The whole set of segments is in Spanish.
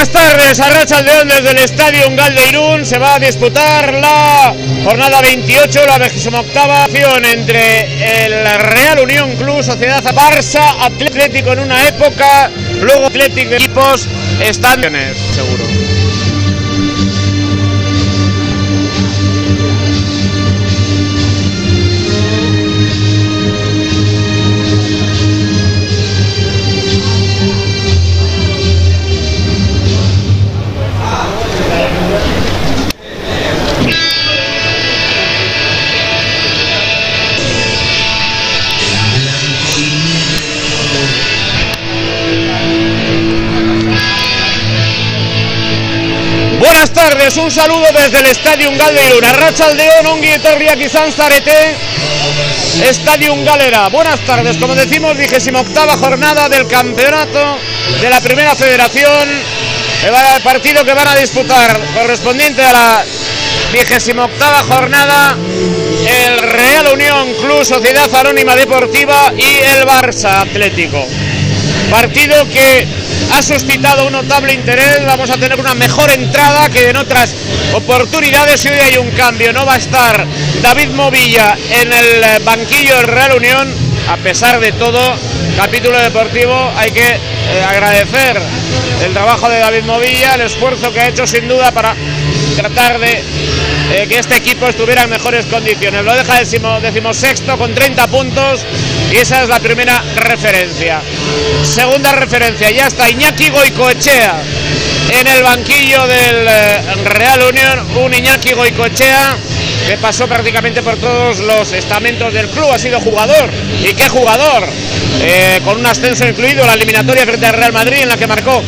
Buenas tardes, Arracha León desde el Estadio Ungal de Irún. Se va a disputar la jornada 28, la 28 acción entre el Real Unión Club, Sociedad Barça, Atlético en una época, luego Atlético de equipos, están seguro. Buenas tardes, un saludo desde el Estadio Galdeirun. Arratsaldeon ongi etorriak izan zarete. Estadio Galera. Buenas tardes, como decimos, vigésima octava jornada del campeonato de la Primera Federación. El partido que van a disputar correspondiente a la vigésima octava jornada el Real Unión Club Sociedad Anónima Deportiva y el Barça Atlético. Partido que ha suscitado un notable interés. Vamos a tener una mejor entrada que en otras oportunidades. Y hoy hay un cambio. No va a estar David Movilla en el banquillo del Real Unión. A pesar de todo, capítulo deportivo, hay que eh, agradecer el trabajo de David Movilla, el esfuerzo que ha hecho sin duda para tratar de eh, que este equipo estuviera en mejores condiciones. Lo deja decimosexto con 30 puntos y esa es la primera referencia. Segunda referencia, ya está Iñaki Goicoechea en el banquillo del eh, Real Unión, un Iñaki Goicoechea que pasó prácticamente por todos los estamentos del club, ha sido jugador, y qué jugador, eh, con un ascenso incluido la eliminatoria frente al Real Madrid en la que marcó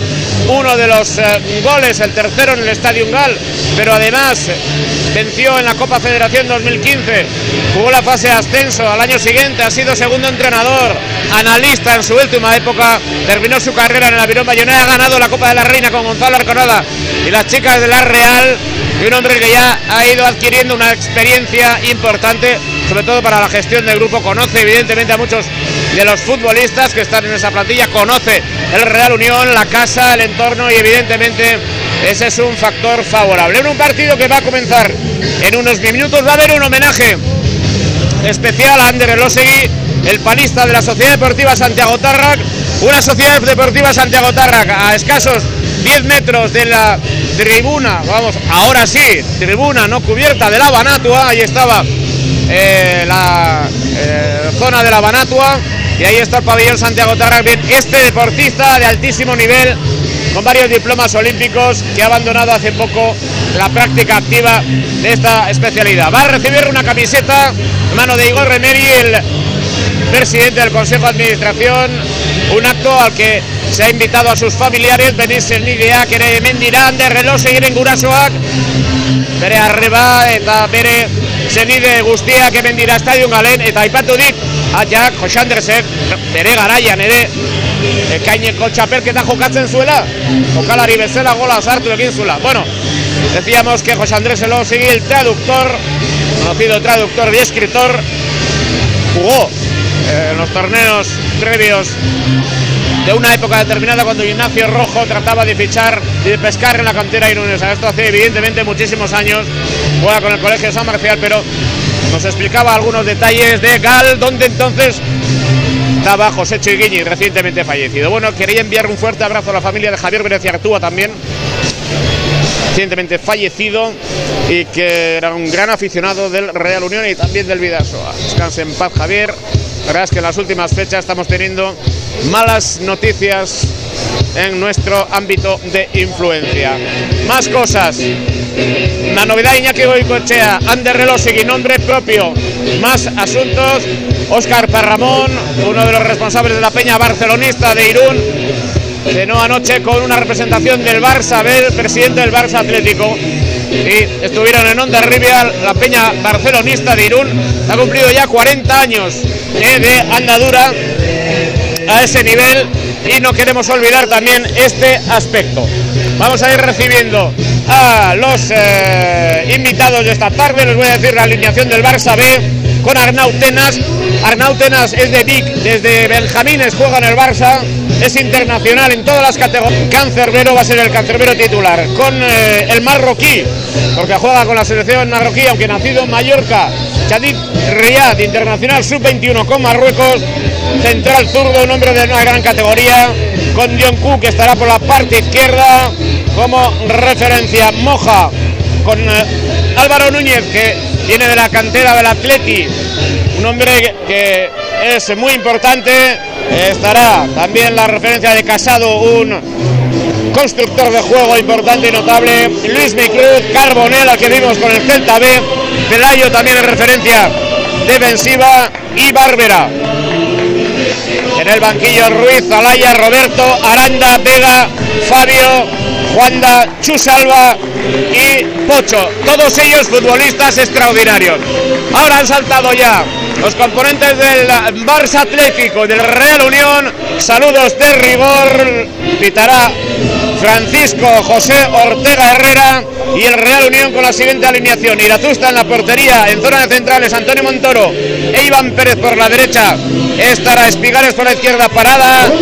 uno de los eh, goles, el tercero en el Estadio Gal, pero además venció en la Copa Federación 2015, jugó la fase de ascenso al año siguiente, ha sido segundo entrenador, analista en su última época, terminó su carrera en el Avirón Bayonera, ha ganado la Copa de la Reina con Gonzalo Arconada y las chicas de la Real, y un hombre que ya ha ido adquiriendo una experiencia importante, sobre todo para la gestión del grupo, conoce evidentemente a muchos de los futbolistas que están en esa plantilla, conoce el Real Unión, la casa, el entorno y evidentemente ese es un factor favorable. En un partido que va a comenzar en unos minutos va a haber un homenaje especial a Ander Elosegui, el palista de la Sociedad Deportiva Santiago Tarrac, una Sociedad Deportiva Santiago Tarrac a escasos 10 metros de la tribuna, vamos, ahora sí, tribuna no cubierta de la Banatua, ahí estaba eh, la eh, zona de la Banatua y ahí está el pabellón Santiago Tarrac, este deportista de altísimo nivel con varios diplomas olímpicos que ha abandonado hace poco la práctica activa de esta especialidad. Va a recibir una camiseta en mano de Igor Remeri, el presidente del Consejo de Administración, un acto al que se ha invitado a sus familiares, el nideak ere hemen dira, hande reloj segiren gurasoak, bere arreba eta bere zenide guztiak hemen dira estadion galen, eta aipatu dit, atxak, Jose Andresek, bere garaian ere, ekaineko txapelketa jokatzen zuela, jokalari bezala gola sartu egin zuela. Bueno, decíamos que José Andrés Elosegui, el traductor, conocido traductor y escritor, jugó eh, en los torneos previos de una época determinada cuando Ignacio Rojo trataba de fichar y de pescar en la cantera irunesa. Esto hace evidentemente muchísimos años, juega con el Colegio San Marcial, pero nos explicaba algunos detalles de Gal, donde entonces estaba José Chiguiñi, recientemente fallecido. Bueno, quería enviar un fuerte abrazo a la familia de Javier Venecia Artúa también, recientemente fallecido y que era un gran aficionado del Real Unión y también del Vidasoa. Descanse en paz, Javier. La verdad es que en las últimas fechas estamos teniendo malas noticias en nuestro ámbito de influencia. Más cosas. La novedad Iñaki Goicoechea, Ander Relosegui, nombre propio. Más asuntos. Óscar Parramón, uno de los responsables de la peña barcelonista de Irún, cenó anoche con una representación del Barça B, presidente del Barça Atlético. Y estuvieron en Onda Rivia, la peña barcelonista de Irún. Ha cumplido ya 40 años de andadura a ese nivel y no queremos olvidar también este aspecto. Vamos a ir recibiendo a los eh, invitados de esta tarde. Les voy a decir la alineación del Barça B con Arnau Tenas. Arnau Tenas es de Vic, desde Benjamines juega en el Barça, es internacional en todas las categorías. Cancerbero va a ser el cancerbero titular. Con eh, el marroquí, porque juega con la selección marroquí, aunque nacido en Mallorca. Chadid Riyad, internacional sub-21 con Marruecos. Central zurdo, un hombre de una gran categoría. Con John Cook, que estará por la parte izquierda como referencia. Moja con eh, Álvaro Núñez, que viene de la cantera del Atleti. Un hombre que, es muy importante. estará también la referencia de Casado, un constructor de juego importante y notable. Luis Micruz, Carbonell, que vimos con el Celta B. Pelayo también en referencia defensiva y Bárbara. En el banquillo Ruiz, Alaya, Roberto, Aranda, Vega, Fabio, Juanda, Chusalva y Pocho. Todos ellos futbolistas extraordinarios. Ahora han saltado ya los componentes del Barça Atlético del Real Unión. Saludos de rigor. Pitará Francisco José Ortega Herrera y el Real Unión con la siguiente alineación. Iratusta en la portería, en zona de centrales, Antonio Montoro e Iván Pérez por la derecha. Estará Espigares por la izquierda parada.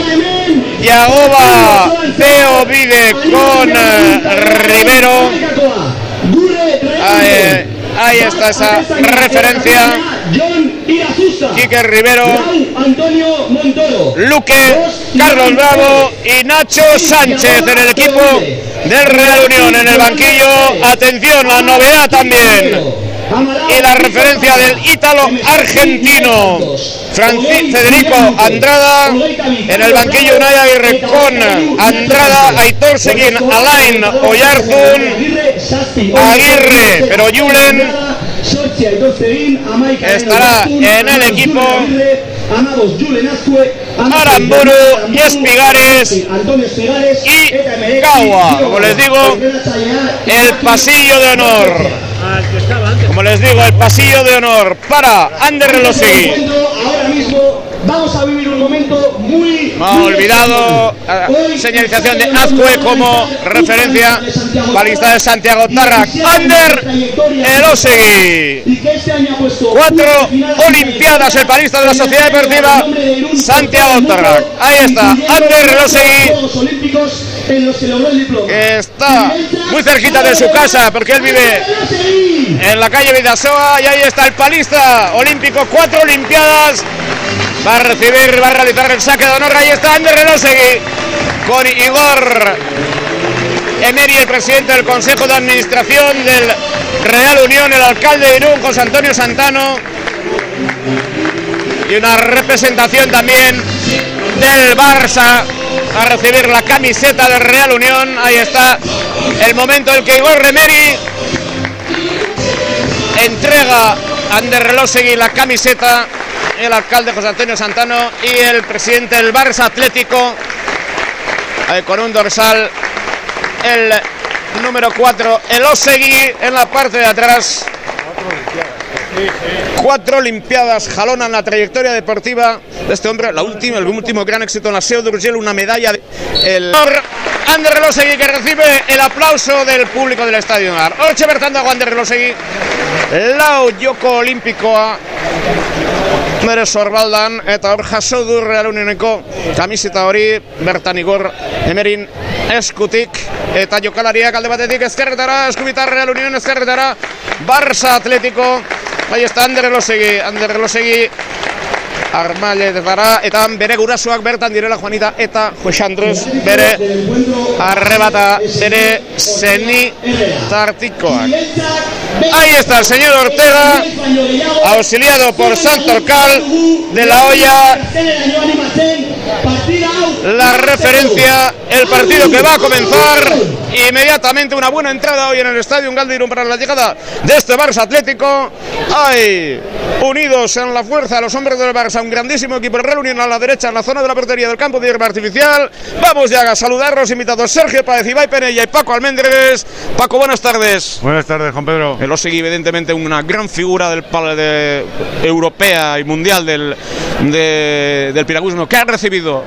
Yagoba Teo Vive con eh, Rivero. Ahí, está esa referencia. Quique Rivero, Luque, Carlos Bravo y Nacho Sánchez en el equipo del Real Unión en el banquillo. Atención, la novedad también. y la referencia del ítalo argentino. Federico Andrada en el banquillo Unai Aguirre con Andrada, Aitor Seguín, Alain Oyarzun, Aguirre, pero Julen estará en el equipo Aramburu, Espigares y Cagua. Como les digo, el pasillo de honor. Como les digo, el pasillo de honor para Ander Relosegui. Ahora mismo vamos a vivir un momento Me ha olvidado eh, señalización de Azcue como referencia. Balista de Santiago Tarrac. Ander Elosegui. Cuatro Olimpiadas, el palista de la Sociedad Deportiva Santiago Tarrac. Ahí está, Ander Elosegui. Que está muy cerquita de su casa porque él vive en la calle Vidasoa y ahí está el palista olímpico, cuatro Olimpiadas va a recibir, va a realizar el saque de honor. Ahí está Ander Relosegui con Igor Emeri, el presidente del Consejo de Administración del Real Unión, el alcalde de Irún, José Antonio Santano. Y una representación también del Barça a recibir la camiseta del Real Unión. Ahí está el momento en que Igor Remeri entrega a Ander Relosegui la camiseta el alcalde José Antonio Santano y el presidente del Barça Atlético eh, con un dorsal el número 4 el Osegui en la parte de atrás Cuatro Olimpiadas jalonan la trayectoria deportiva de este hombre. La última, el último gran éxito en la SEO de una medalla. De el Ander Relosegui que recibe el aplauso del público del estadio. Orche bertando Ander Relosegui. Lau Joko Olímpico Mere sorbaldan eta hor jaso du Real Unioneko kamiseta hori bertan igor emerin eskutik eta jokalariak alde batetik ezkerretara eskubitar Real Union ezkerretara Barça Atletico Ahí está Ander Elosegui, Ander Elosegui Armalle dara eta bere gurasoak bertan direla Juanita eta Jose Andres bere arrebata bere seni tartikoak. Ahí está el señor Ortega, auxiliado por Santorcal de la Hoya. La referencia, el partido que va a comenzar inmediatamente. Una buena entrada hoy en el Estadio Galdirun para la llegada de este Barça Atlético. Hay unidos en la fuerza los hombres del Barça, un grandísimo equipo. El Real Unión a la derecha en la zona de la portería del campo de hierba artificial. Vamos ya a saludar los invitados Sergio Páez, Ibai Penella y Paco Almendres. Paco, buenas tardes. Buenas tardes, Juan Pedro. El Osegui, evidentemente, una gran figura del de, europea y mundial del, del piragüismo. ¿Qué ha recibido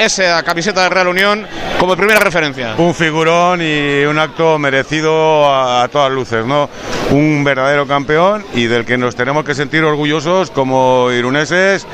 esa camiseta de Real Unión como primera referencia. Un figurón y un acto merecido a, a todas luces, ¿no? Un verdadero campeón y del que nos tenemos que sentir orgullosos como iruneses,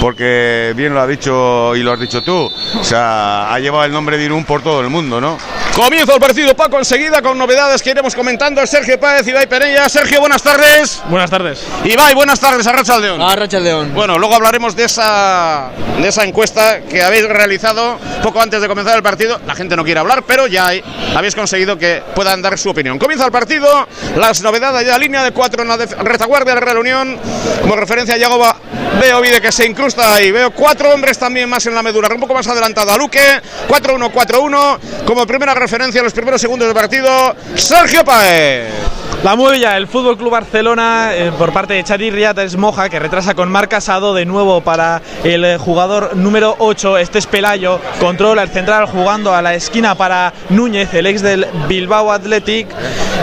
porque bien lo ha dicho y lo has dicho tú, o sea, ha llevado el nombre de Irún por todo el mundo, ¿no? Comienza el partido, Paco, enseguida con novedades que iremos comentando. Sergio Páez, Ibai Pereira. Sergio, buenas tardes. Buenas tardes. Ibai, buenas tardes, Arracha León. Arracha León. Bueno, luego hablaremos de esa, de esa encuesta que habéis realizado poco antes de comenzar el partido. La gente no quiere hablar, pero ya hay, habéis conseguido que puedan dar su opinión. Comienza el partido, las novedades ya, línea de cuatro en la retaguardia de la Real Unión. Como referencia a Yagoba, veo Vide que se incrusta ahí. Veo cuatro hombres también más en la medula, un poco más adelantado a Luque. 4-1-4-1. Como primera referencia en los primeros segundos del partido, Sergio Paez. La mueve ya el Fútbol Club Barcelona eh, por parte de Chadi Riates Moja, que retrasa con Marc Casado de nuevo para el eh, jugador número 8. Este es Pelayo. Controla el central jugando a la esquina para Núñez, el ex del Bilbao Athletic.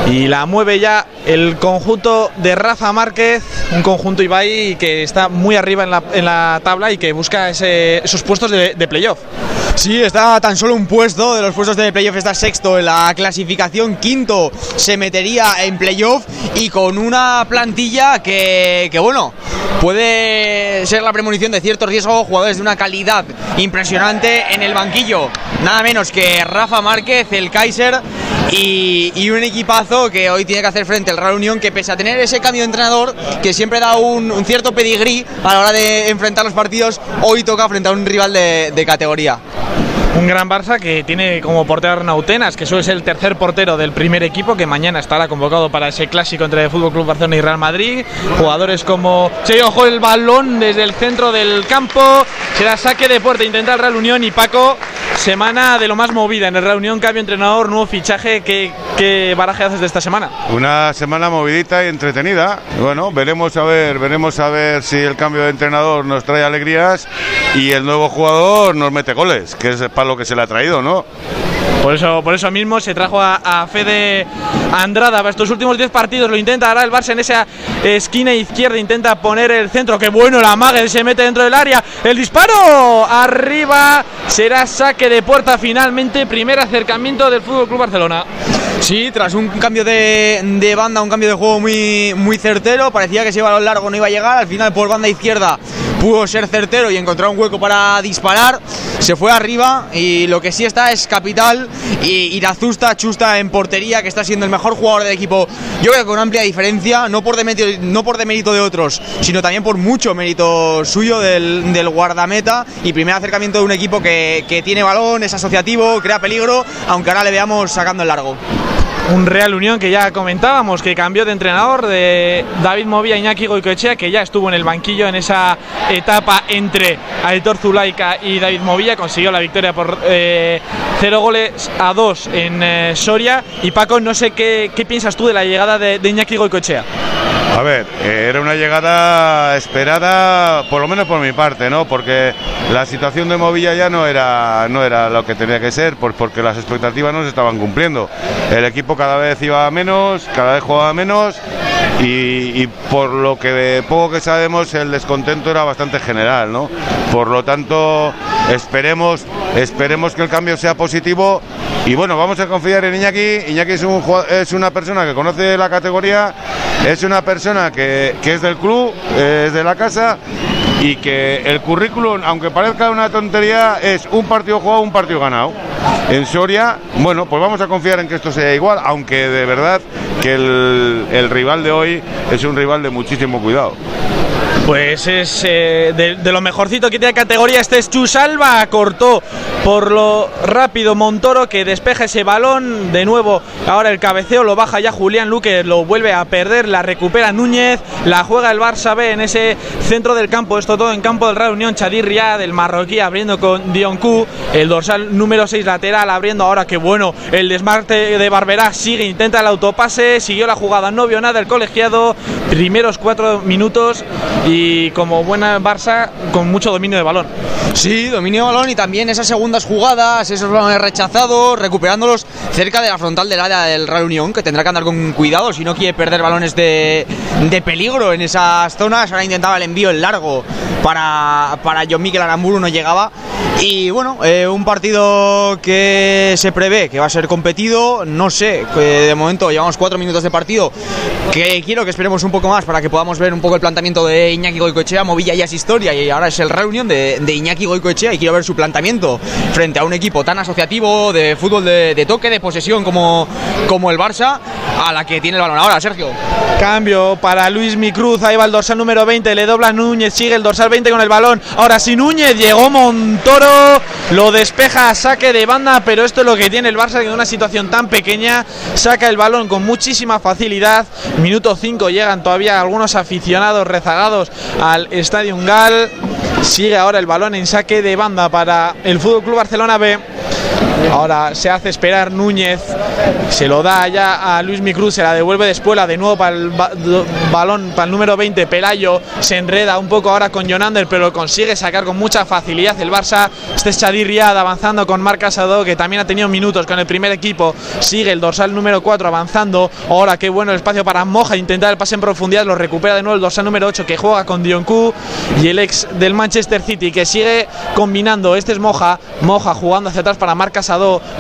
Y la mueve ya el conjunto de Rafa Márquez, un conjunto Ibai que está muy arriba en la, en la tabla y que busca esos puestos de, de playoff. Sí, está tan solo un puesto de los puestos de playoff, está sexto en la clasificación, quinto se metería en playoff y con una plantilla que, que, bueno, puede ser la premonición de ciertos riesgos, jugadores de una calidad impresionante en el banquillo, nada menos que Rafa Márquez, el Kaiser y, y, un equipazo que hoy tiene que hacer frente al Real Unión que pese a tener ese cambio de entrenador que siempre da un, cierto pedigrí a la hora de enfrentar los partidos, hoy toca frente a un rival de categoría. Un gran Barça que tiene como portero Arnautenas, que suele ser el tercer portero del primer equipo, que mañana estará convocado para ese clásico entre el Fútbol Club Barcelona y Real Madrid. Jugadores como se ojo el balón desde el centro del campo, será saque de puerta, intenta el Real Unión y Paco, semana de lo más movida en el Real Unión, cambio entrenador, nuevo fichaje. ¿Qué, qué baraje haces de esta semana? Una semana movidita y entretenida. Bueno, veremos a ver, veremos a ver si el cambio de entrenador nos trae alegrías y el nuevo jugador nos mete goles, que es para lo que se le ha traído, ¿no? Por eso, por eso mismo se trajo a, a Fede Andrada para estos últimos 10 partidos. Lo intenta ahora el Barça en esa esquina izquierda. Intenta poner el centro. ¡Qué bueno! La mague se mete dentro del área. El disparo arriba. Será saque de puerta finalmente. Primer acercamiento del Fútbol Club Barcelona. Sí, tras un cambio de, de, banda, un cambio de juego muy, muy certero. Parecía que ese balón largo no iba a llegar. Al final, por banda izquierda, pudo ser certero y encontrar un hueco para disparar. Se fue arriba y lo que sí está es capital. Y Irazusta, Chusta en portería, que está siendo el mejor jugador del equipo. Yo creo que con amplia diferencia, no por demérito, no por demérito de otros, sino también por mucho mérito suyo del, del guardameta. Y primer acercamiento de un equipo que, que tiene balón, es asociativo, crea peligro, aunque ahora le veamos sacando el largo un Real Unión que ya comentábamos que cambió de entrenador de David Movía Iñaki Goicoechea que ya estuvo en el banquillo en esa etapa entre Aitor Zulaika y David Movilla consiguió la victoria por eh, 0 goles a 2 en eh, Soria. Y Paco no sé qué, qué, piensas tú de la llegada de, de Iñaki a ver, era una llegada esperada, por lo menos por mi parte, ¿no? Porque la situación de Movilla ya no era, no era lo que tenía que ser, pues porque las expectativas no se estaban cumpliendo. El equipo cada vez iba menos, cada vez jugaba menos y, y, por lo que poco que sabemos el descontento era bastante general, ¿no? Por lo tanto, esperemos, esperemos que el cambio sea positivo y bueno, vamos a confiar en Iñaki. Iñaki es, un, es una persona que conoce la categoría, es una persona que, que es del club, es de la casa y que el currículum, aunque parezca una tontería, es un partido jugado, un partido ganado. En Soria, bueno, pues vamos a confiar en que esto sea igual, aunque de verdad que el, el rival de hoy es un rival de muchísimo cuidado. Pues es eh, de, lo mejorcito que tiene categoría. Este es Chusalva. Cortó por lo rápido Montoro que despeja ese balón. De nuevo, ahora el cabeceo lo baja ya Julián Luque. Lo vuelve a perder. La recupera Núñez. La juega el Barça B en ese centro del campo. Esto todo en campo del Real Unión. Chadir Riad, el marroquí, abriendo con Dioncu. El dorsal número 6 lateral abriendo ahora. Que bueno. El desmarte de Barberá sigue. Intenta el autopase. Siguió la jugada. No vio nada el colegiado. Primeros cuatro minutos. Y y como buena Barça con mucho dominio de balón. Sí, dominio de balón y también esas segundas jugadas, esos balones rechazados, recuperándolos cerca de la frontal del área del Real Unión, que tendrá que andar con cuidado si no quiere perder balones de, de peligro en esas zonas. Ahora intentaba el envío en largo para, para John Miguel Aramburu, no llegaba. Y bueno, eh, un partido que se prevé que va a ser competido, no sé, de momento llevamos cuatro minutos de partido, que quiero que esperemos un poco más para que podamos ver un poco el planteamiento de Iñaki Goicoechea, Movilla ya es historia y ahora es el reunión de, de Iñaki Goicoechea y quiero ver su planteamiento frente a un equipo tan asociativo de fútbol de, de toque, de posesión como, como el Barça, a la que tiene el balón ahora, Sergio. Cambio para Luis Micruz, ahí va el dorsal número 20, le dobla Núñez, sigue el dorsal 20 con el balón. Ahora sí Núñez, llegó Montoro, lo despeja, saque de banda, pero esto es lo que tiene el Barça, que en una situación tan pequeña saca el balón con muchísima facilidad. Minuto 5 llegan todavía algunos aficionados rezagados al Estadio Gal. Sigue ahora el balón en saque de banda para el Fútbol Club Barcelona B. Ahora se hace esperar Núñez, se lo da ya a Luis Micruz, se la devuelve de espuela de nuevo para el balón, para el número 20, Pelayo, se enreda un poco ahora con Jonander, pero lo consigue sacar con mucha facilidad el Barça. Este es Chadir Riad avanzando con Marc Casado, que también ha tenido minutos con el primer equipo, sigue el dorsal número 4 avanzando, ahora qué bueno el espacio para Moja, intentar el pase en profundidad, lo recupera de nuevo el dorsal número 8 que juega con Dionku y el ex del Manchester City que sigue combinando, este es Moja, Moja jugando hacia atrás para Marc Casado,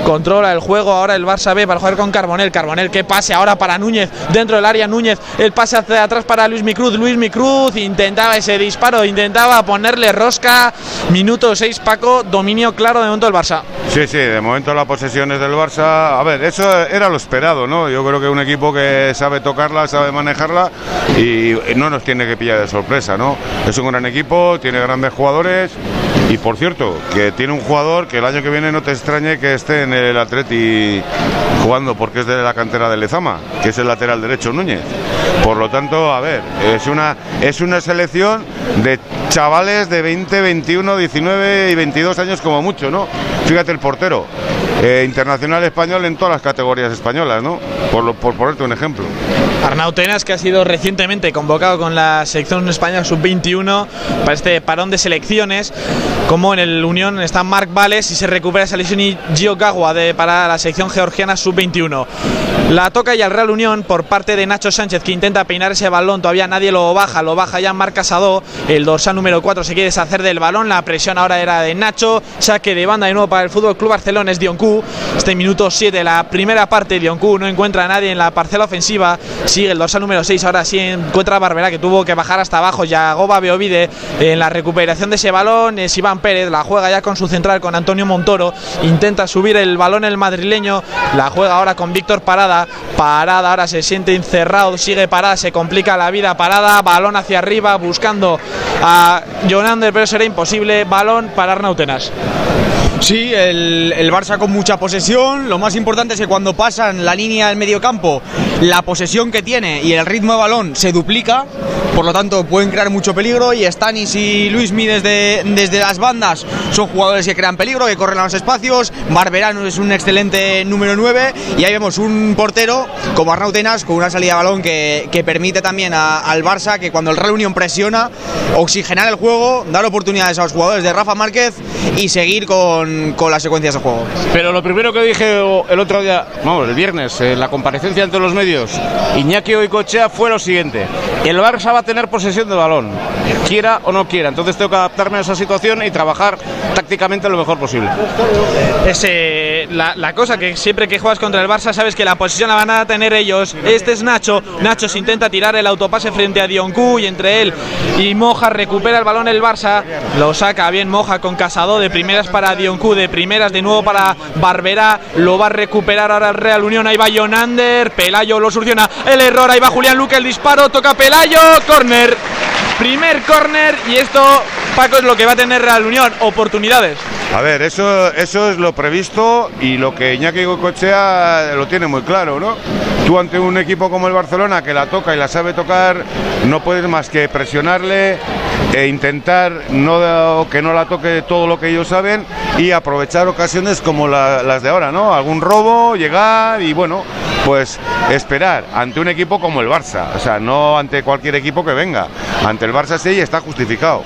controla el juego ahora el Barça B para jugar con Carbonel, Carbonel que pase ahora para Núñez, dentro del área Núñez, el pase hacia atrás para Luis Micruz, Luis Micruz intentaba ese disparo, intentaba ponerle rosca, minuto 6 Paco, dominio claro de momento del Barça. Sí, sí, de momento la posesión es del Barça. A ver, eso era lo esperado, ¿no? Yo creo que un equipo que sabe tocarla, sabe manejarla y no nos tiene que pillar de sorpresa, ¿no? Es un gran equipo, tiene grandes jugadores y por cierto, que tiene un jugador que el año que viene no te extrañe que esté en el Atleti jugando porque es de la cantera de Lezama, que es el lateral derecho Núñez. Por lo tanto, a ver, es una, es una selección de chavales de 20, 21, 19 y 22 años como mucho, ¿no? Fíjate el portero, eh, internacional español en todas las categorías españolas, ¿no? Por, lo, por ponerte un ejemplo. Arnau Tenas, que ha sido recientemente convocado con la selección española sub-21 para este parón de selecciones, como en el Unión está Marc Vales y se recupera esa lesión y Gio Gagua de, para la selección georgiana sub-21. La toca ya el Real Unión por parte de Nacho Sánchez, que intenta peinar ese balón, todavía nadie lo baja, lo baja ya Marc Casado, el dorsal número 4 se quiere deshacer del balón, la presión ahora era de Nacho, saque de banda de nuevo para el Fútbol Club Barcelona, es Este minuto 7, la primera parte, Dioncu no encuentra a nadie en la parcela ofensiva, sigue el dorsal número 6, ahora sí encuentra a Barbera que tuvo que bajar hasta abajo, ya Goba Beovide en la recuperación de ese balón, es Iván Pérez, la juega ya con su central, con Antonio Montoro, intenta subir el balón el madrileño, la juega ahora con Víctor Parada, Parada ahora se siente encerrado, sigue Parada, se complica la vida, Parada, balón hacia arriba, buscando a Jonander, pero será imposible, balón para Arnautenas. Sí, el, el, Barça con mucha posesión. Lo más importante es que cuando pasan la línea del medio campo, la posesión que tiene y el ritmo de balón se duplica. Por lo tanto, pueden crear mucho peligro. Y Stanis y Luismi desde, desde las bandas son jugadores que crean peligro, que corren a los espacios. Barberano es un excelente número 9. Y ahí vemos un portero como Arnau Tenas con una salida de balón que, que permite también a, al Barça que cuando el Real Unión presiona, oxigenar el juego, dar oportunidades a los jugadores de Rafa Márquez y seguir con, con las secuencias de juego. Pero lo primero que dije el otro día, vamos, el viernes, la comparecencia ante los medios, Iñaki Oicochea fue lo siguiente: el Barça va a tener posesión de balón, quiera o no quiera. Entonces tengo que adaptarme a esa situación y trabajar tácticamente lo mejor posible. Es la, la, cosa que siempre que juegas contra el Barça sabes que la posesión la van a tener ellos. Este es Nacho. Nacho se intenta tirar el autopase frente a Dioncu y entre él y Moja recupera el balón el Barça. Lo saca bien Moja con Casado de primeras para Dioncu, de primeras de nuevo para Barbera. Lo va a recuperar ahora el Real Unión. Ahí va Jonander. Pelayo lo soluciona. El error. Ahí va Julián Luque. El disparo. Toca Pelayo. Corner. Primer corner y esto, Paco, es lo que va a tener Real Unión, oportunidades. A ver, eso, eso es lo previsto y lo que Iñaki Gocochea lo tiene muy claro, ¿no? Tú ante un equipo como el Barcelona que la toca y la sabe tocar, no puedes más que presionarle e intentar no, que no la toque todo lo que ellos saben y aprovechar ocasiones como la, las de ahora, ¿no? Algún robo, llegar y bueno, pues esperar ante un equipo como el Barça, o sea, no ante cualquier equipo que venga, ante el Barça sí está justificado.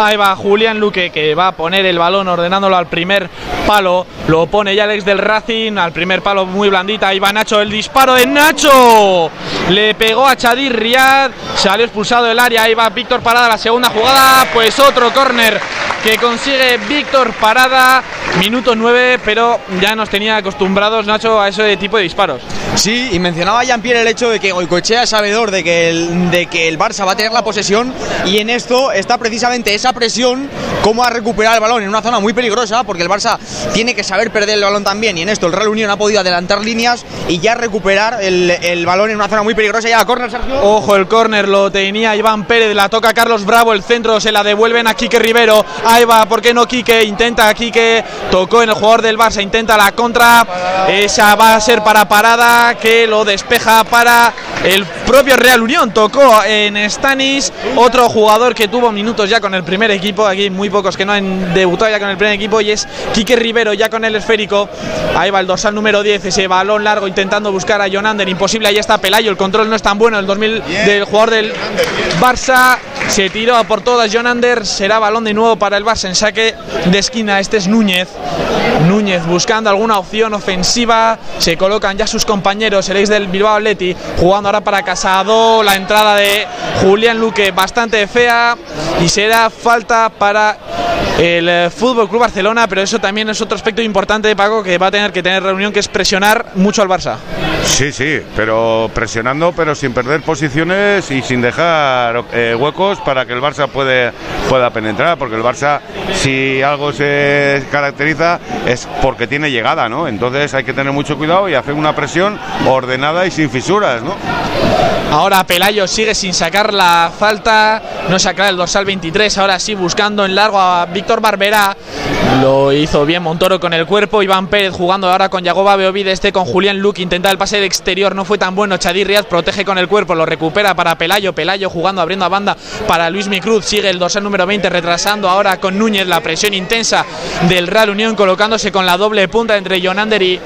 Ahí va Julián Luque que va a poner el balón ordenándolo al primer palo. Lo pone ya Alex del Racing al primer palo muy blandita. Ahí va Nacho, el disparo de Nacho. le pegó a Chadir Riad, salió expulsado del área, ahí va Víctor Parada, la segunda jugada, pues otro córner que consigue Víctor Parada, minuto 9, pero ya nos tenía acostumbrados Nacho a ese tipo de disparos. Sí, y mencionaba Jean-Pierre el hecho de que Goicoechea es sabedor de que, el, de que el Barça va a tener la posesión y en esto está precisamente esa presión, cómo a recuperar el balón en una zona muy peligrosa, porque el Barça tiene que saber perder el balón también y en esto el Real Unión ha podido adelantar líneas y ya recuperar el, el balón en una zona muy peligrosa. Ya, córner, Sergio. Ojo, el córner lo tenía Iván Pérez, la toca Carlos Bravo, el centro se la devuelven a Quique Rivero. Ahí va, ¿por qué no Quique? Intenta Quique, tocó en el jugador del Barça, intenta la contra. Esa va a ser para parada, que lo despeja para el propio Real Unión. Tocó en Stanis, otro jugador que tuvo minutos ya con el primer equipo. Aquí muy pocos que no han debutado ya con el primer equipo y es Quique Rivero ya con el esférico. Ahí va el dorsal número 10, ese balón largo intentando buscar a Jonander. Imposible, ahí está Pelayo. El control no es tan bueno. El 2000 del jugador del Barça se tiró por todas. Jonander será balón de nuevo para el Barça en saque de esquina. Este es Núñez. Núñez buscando alguna opción ofensiva. Se colocan ya sus compañeros, el ex del Bilbao Atleti, jugando ahora para Casado. La entrada de Julián Luque bastante fea y será falta para el eh, Fútbol Club Barcelona, pero eso también es otro aspecto importante de Paco que va a tener que tener reunión, que es presionar mucho al Barça. Sí, sí, pero presionando, pero sin perder posiciones y sin dejar eh, huecos para que el Barça puede, pueda penetrar, porque el Barça, si algo se caracteriza, es porque tiene llegada, ¿no? Entonces hay que tener mucho cuidado y hacer una presión ordenada y sin fisuras, ¿no? Ahora Pelayo sigue sin sacar la falta, no sacar el dorsal 23, ahora sí buscando en largo a Víctor Barberá. Lo hizo bien Montoro con el cuerpo, Iván Pérez jugando ahora con Yagoba Beovide, este con Julián Luque, intenta el pase de exterior, no fue tan bueno, Chadir Riaz protege con el cuerpo, lo recupera para Pelayo, Pelayo jugando abriendo a banda para Luis Micruz, sigue el dorsal número 20 retrasando ahora con Núñez la presión intensa del Real Unión colocándose con la doble punta entre Jonander y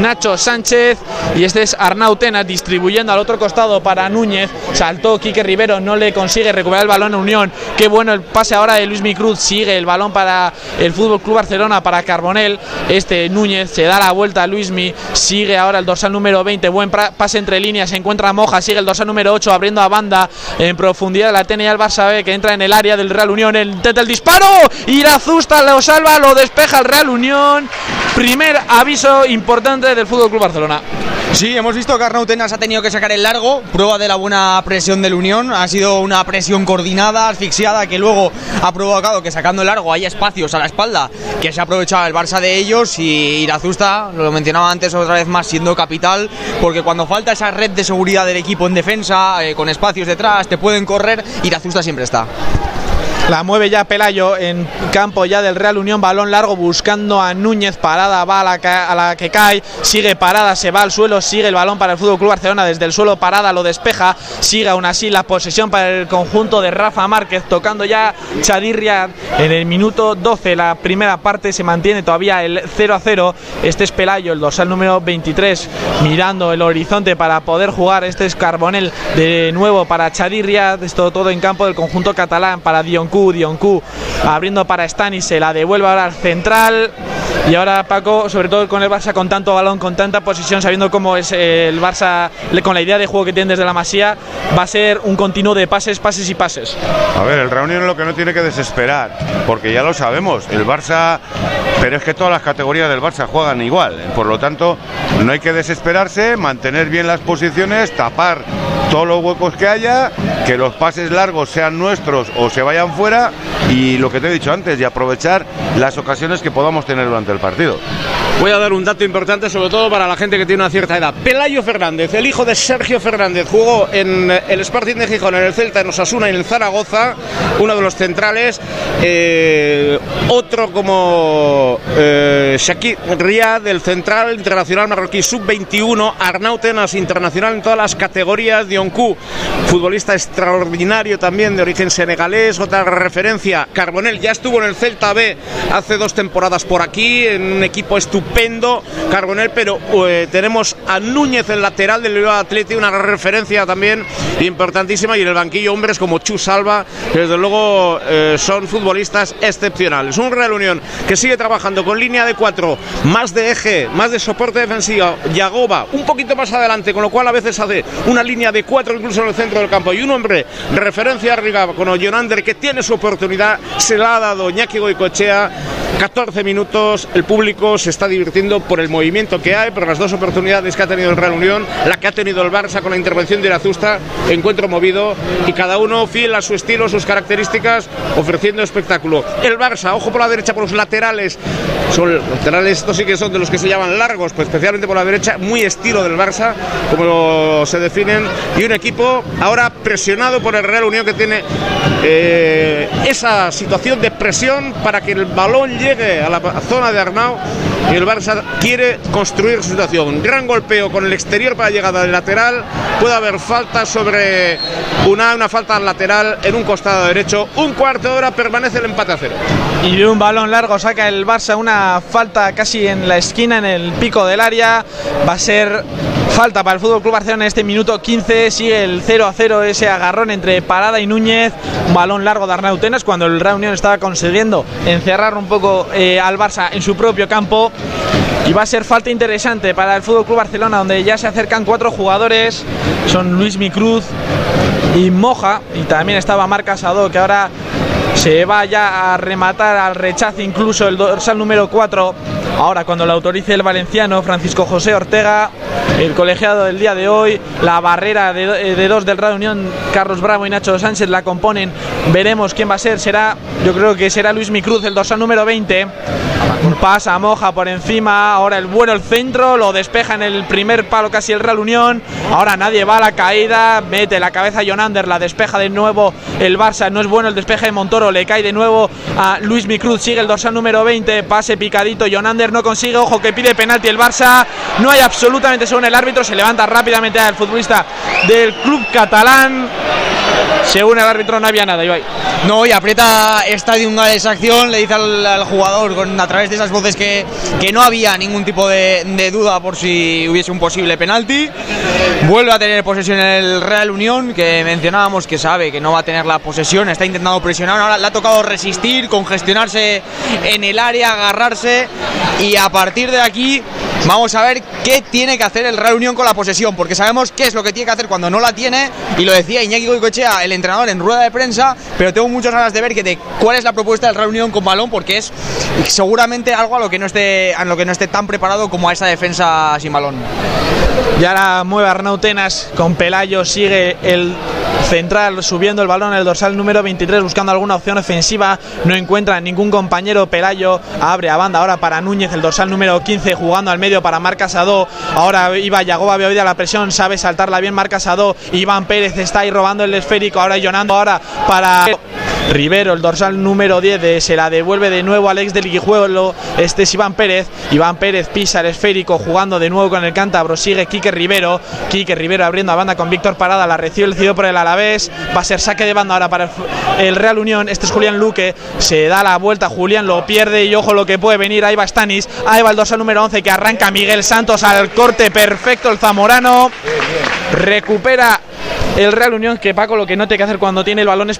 Nacho Sánchez. Y este es Arnau Tena distribuyendo al otro costado para Núñez, saltó Quique Rivero, no le consigue recuperar el balón a Unión, qué bueno el pase ahora de Luis Micruz, sigue el balón para el Fútbol Club Barcelona, para Carbonel, este Núñez se da la vuelta a Luismi, sigue ahora el dorsal número 20, buen pase entre líneas, se encuentra Moja, sigue el dorsal número 8 abriendo a banda en profundidad la TNA el Barça B que entra en el área del Real Unión, intenta el disparo y la Zusta lo salva, lo despeja el Real Unión, primer aviso importante del Fútbol Club Barcelona. Sí, hemos visto que Arnau Tenas ha tenido que sacar el largo, prueba de la buena presión del Unión, ha sido una presión coordinada, asfixiada, que luego ha provocado que sacando el largo haya espacios a la espalda, que se ha aprovechado el Barça de ellos y Irazusta, lo mencionaba antes otra vez más, siendo capital, porque cuando falta esa red de seguridad del equipo en defensa, eh, con espacios detrás, te pueden correr, Irazusta siempre está. La mueve ya Pelayo en campo ya del Real Unión, balón largo buscando a Núñez, parada va a la, que, a la que cae, sigue parada, se va al suelo, sigue el balón para el Fútbol Club Barcelona desde el suelo. Parada, lo despeja, sigue aún así la posesión para el conjunto de Rafa Márquez, tocando ya Chadirria en el minuto 12, la primera parte se mantiene todavía el 0 a 0, este es Pelayo, el dorsal número 23, mirando el horizonte para poder jugar, este es Carbonel de nuevo para Chadirria, esto todo en campo del conjunto catalán para Dioncu Dioncu abriendo para Stanis, se la devuelve ahora al central. Y ahora Paco, sobre todo con el Barça con tanto balón, con tanta posición, sabiendo cómo es el Barça, con la idea de juego que tiene desde la Masía, va a ser un continuo de pases, pases y pases. A ver, el Reunión lo que no tiene que desesperar, porque ya lo sabemos, el Barça, pero es que todas las categorías del Barça juegan igual, por lo tanto, no hay que desesperarse, mantener bien las posiciones, tapar todos los huecos que haya, que los pases largos sean nuestros o se vayan fuera y lo que te he dicho antes, y aprovechar las ocasiones que podamos tener durante el partido. Voy a dar un dato importante, sobre todo para la gente que tiene una cierta edad. Pelayo Fernández, el hijo de Sergio Fernández, jugó en el Sporting de Gijón, en el Celta, en Osasuna y en el Zaragoza, uno de los centrales. Eh, otro como eh, Shakir del central internacional marroquí sub-21, Arnau Tenas, internacional en todas las categorías, Dioncu, futbolista extraordinario también de origen senegalés, otra referencia, Carbonel ya estuvo en el Celta B hace dos temporadas por aquí, en un equipo estupendo estupendo Carbonel, pero eh, tenemos a Núñez, el lateral del Bilbao Atleti, una referencia también importantísima, y en el banquillo hombres como Chu Salva, que desde luego eh, son futbolistas excepcionales. Un Real Unión que sigue trabajando con línea de cuatro, más de eje, más de soporte defensivo, Yagoba un poquito más adelante, con lo cual a veces hace una línea de cuatro incluso en el centro del campo, y un hombre referencia arriba con Jonander que tiene su oportunidad, se la ha dado Ñaki Goicochea, 14 minutos, el público se está por el movimiento que hay, por las dos oportunidades que ha tenido el Real Unión, la que ha tenido el Barça con la intervención de Irazusta, encuentro movido y cada uno fiel a su estilo, sus características, ofreciendo espectáculo. El Barça, ojo por la derecha, por los laterales, son laterales, estos sí que son de los que se llaman largos, pues especialmente por la derecha, muy estilo del Barça, como se definen, y un equipo ahora presionado por el Real Unión que tiene eh, esa situación de presión para que el balón llegue a la zona de Arnau y el Barça quiere construir su situación. Gran golpeo con el exterior para llegada del lateral. Puede haber falta sobre una, una falta lateral en un costado derecho. Un cuarto de hora permanece el empate a cero. Y un balón largo saca el Barça una falta casi en la esquina, en el pico del área. Va a ser falta para el Fútbol Club Barcelona en este minuto 15. Sigue el 0 a 0 ese agarrón entre Parada y Núñez. Balón largo de Arnau Tenas cuando el Real Unión estaba consiguiendo encerrar un poco eh, al Barça en su propio campo. Y va a ser falta interesante para el Fútbol Club Barcelona, donde ya se acercan cuatro jugadores. Son Luis Micruz y Moja. Y también estaba Marc Casado, que ahora se va ya a rematar al rechazo incluso el dorsal número 4. Ahora cuando lo autorice el valenciano Francisco José Ortega, el colegiado del día de hoy, la barrera de, de dos del Real Unión, Carlos Bravo y Nacho Sánchez la componen. Veremos quién va a ser. Será, yo creo que será Luis Micruz, el dorsal número 20. Pasa Moja por encima. Ahora el bueno el centro, lo despeja en el primer palo casi el Real Unión. Ahora nadie va a la caída, mete la cabeza Jonander, la despeja de nuevo el Barça. No es bueno el despeje de Montoro, le cae de nuevo a Luis Micruz. Sigue el dorsal número 20, pase picadito. Jonander no consigue, ojo que pide penalti el Barça. No hay absolutamente según el árbitro, se levanta rápidamente el futbolista del club catalán. Según el árbitro no había nada, Ibai. No, y aprieta Stadium Gales esa acción, le dice al, jugador a través de esas voces que, que no había ningún tipo de, de, duda por si hubiese un posible penalti. Vuelve a tener posesión el Real Unión, que mencionábamos que sabe que no va a tener la posesión, está intentando presionar, ahora le ha tocado resistir, congestionarse en el área, agarrarse y a partir de aquí vamos a ver qué tiene que hacer el Real Unión con la posesión, porque sabemos qué es lo que tiene que hacer cuando no la tiene y lo decía Iñaki Goicoechea, el entrenador en rueda de prensa, pero tengo muchas ganas de ver que de cuál es la propuesta del Real Unión con balón porque es seguramente algo a lo que no esté a lo que no esté tan preparado como a esa defensa sin balón. Y ahora mueve Arnau Tenas con Pelayo, sigue el central subiendo el balón el dorsal número 23 buscando alguna opción ofensiva, no encuentra ningún compañero, Pelayo abre a banda ahora para Núñez, el dorsal número 15 jugando al medio para Marc Casado, ahora iba Yagoba, oído la presión, sabe saltarla bien Marc Casado, Iván Pérez está ahí robando el esférico, ahora Jonando ahora para Rivero, el dorsal número 10, de, se la devuelve de nuevo al ex del Guijuelo, este es Iván Pérez, Iván Pérez pisa el esférico jugando de nuevo con el cántabro, sigue Quique Rivero, Quique Rivero abriendo a banda con Víctor Parada, la recibe el cido por el Alavés, va a ser saque de banda ahora para el Real Unión, este es Julián Luque, se da la vuelta, Julián lo pierde y ojo lo que puede venir, ahí va Stanis, ahí va el dorsal número 11 que arranca Miguel Santos al corte perfecto, el zamorano. Recupera el Real Unión que Paco lo que no tiene que hacer cuando tiene el balón es